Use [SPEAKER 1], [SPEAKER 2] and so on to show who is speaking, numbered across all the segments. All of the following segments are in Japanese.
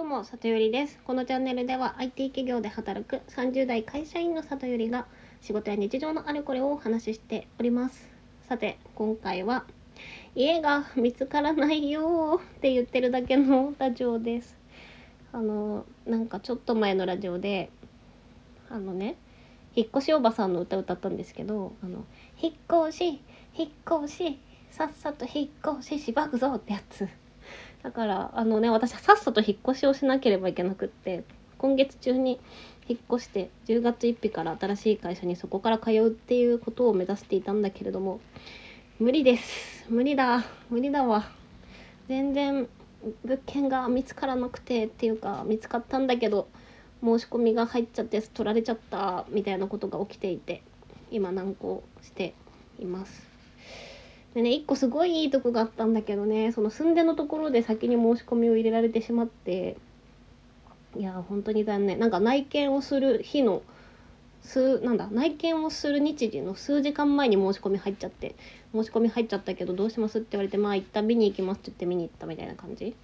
[SPEAKER 1] どうも、里よりです。このチャンネルでは IT 企業で働く30代会社員の里よりが仕事や日常のあれこれをお話ししております。さて、今回は家が見つからないよーって言ってるだけのラジオです。あの、なんかちょっと前のラジオで、あのね、引っ越しおばさんの歌歌ったんですけど、あの、引っ越し、引っ越し、さっさと引っ越ししばくぞってやつ。だからあのね私はさっさと引っ越しをしなければいけなくって今月中に引っ越して10月1日から新しい会社にそこから通うっていうことを目指していたんだけれども無理です。無理だ。無理だわ。全然物件が見つからなくてっていうか見つかったんだけど申し込みが入っちゃって取られちゃったみたいなことが起きていて今難航しています。でね、一個すごいいいとこがあったんだけどね、その寸出のところで先に申し込みを入れられてしまって、いや、本当に残念。なんか内見をする日の、数、なんだ、内見をする日時の数時間前に申し込み入っちゃって、申し込み入っちゃったけどどうしますって言われて、まあ一旦見に行きますって言って見に行ったみたいな感じ。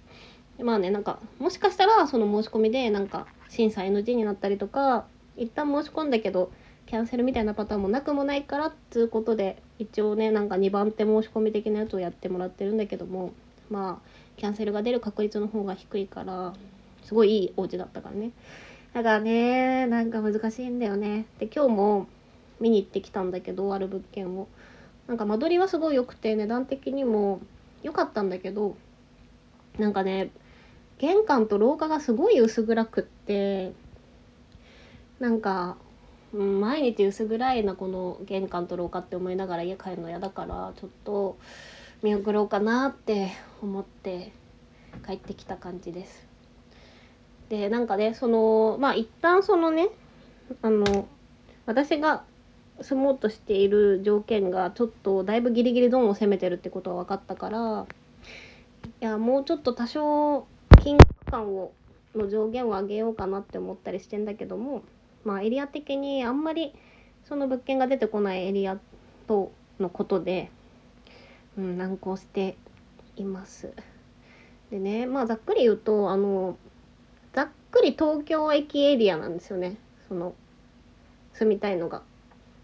[SPEAKER 1] まあね、なんか、もしかしたらその申し込みでなんか審査 NG になったりとか、一旦申し込んだけど、キャンセルみたいなパターンもなくもないからっつうことで一応ねなんか2番手申し込み的なやつをやってもらってるんだけどもまあキャンセルが出る確率の方が低いからすごいいいお家だったからね。だからねなんか難しいんだよね。で今日も見に行ってきたんだけどある物件を。なんか間取りはすごい良くて値段的にも良かったんだけどなんかね玄関と廊下がすごい薄暗くってなんか毎日薄暗いなこの玄関と廊下って思いながら家帰るの嫌だからちょっと見送ろうかなって思って帰ってきた感じです。でなんかねそのまあ一旦そのねあの私が住もうとしている条件がちょっとだいぶギリギリゾーンを攻めてるってことは分かったからいやもうちょっと多少金額感をの上限を上げようかなって思ったりしてんだけどもまあエリア的にあんまりその物件が出てこないエリアとのことで、うん、難航しています。でねまあざっくり言うとあのざっくり東京駅エリアなんですよねその住みたいのが。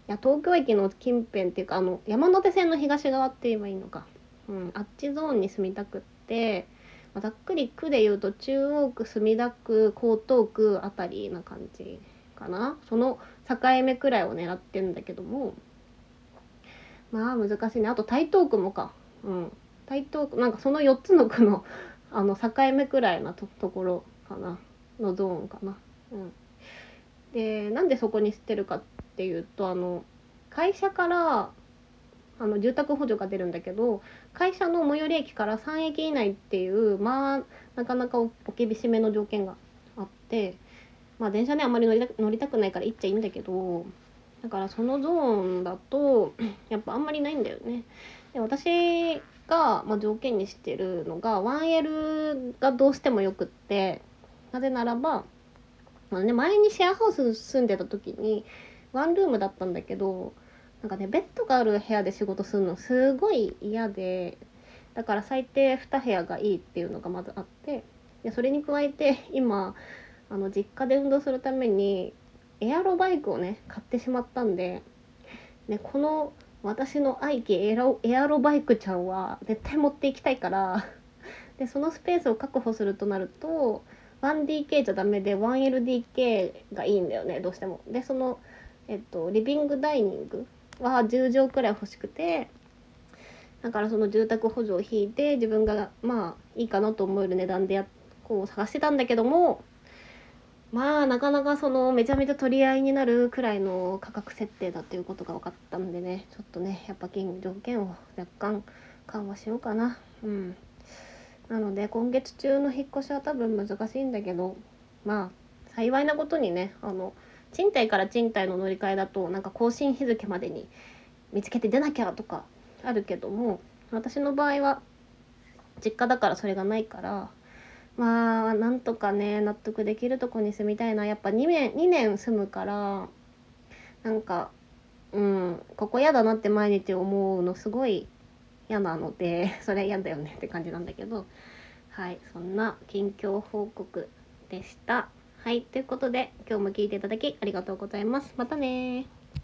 [SPEAKER 1] いや東京駅の近辺っていうかあの山手線の東側って言えばいいのか、うん、あっちゾーンに住みたくって、まあ、ざっくり区で言うと中央区墨田区江東区あたりな感じかな？その境目くらいを狙ってんだけども。まあ難しいね。あと台東区もか。うん。台東区なんかその4つの区の あの境目くらいなとところかな。のゾーンかな。うん。でなんでそこに捨てるかっていうとあの会社からあの住宅補助が出るんだけど会社の最寄り駅から3駅以内っていうまあなかなかお厳しめの条件があってまあ電車ねあんまり乗りた乗りたくないから行っちゃいいんだけどだからそのゾーンだと やっぱあんまりないんだよね。で私が、まあ、条件にしてるのが 1L がどうしてもよくってなぜならば、まあね、前にシェアハウス住んでた時にワンルームだったんだけどなんかねベッドがある部屋で仕事するのすごい嫌でだから最低2部屋がいいっていうのがまずあってでそれに加えて今あの実家で運動するためにエアロバイクをね買ってしまったんで、ね、この私の愛機エアエアロバイクちゃんは絶対持っていきたいから でそのスペースを確保するとなると 1DK じゃダメで 1LDK がいいんだよねどうしても。でその、えっと、リビングダイニングは10畳くらい欲しくてだからその住宅補助を引いて自分がまあいいかなと思える値段でやこう探してたんだけどもまあなかなかそのめちゃめちゃ取り合いになるくらいの価格設定だということが分かったんでねちょっとねやっぱ金条件を若干緩和しようかな。うん。なので今月中の引っ越しは多分難しいんだけどまあ幸いなことにねあの賃貸から賃貸の乗り換えだとなんか更新日付までに見つけて出なきゃとかあるけども私の場合は実家だからそれがないからまあなんとかね納得できるとこに住みたいなやっぱ2年 ,2 年住むからなんかうんここ嫌だなって毎日思うのすごい嫌なので それ嫌だよね って感じなんだけどはいそんな近況報告でした。はい、ということで今日も聞いていただきありがとうございます。またね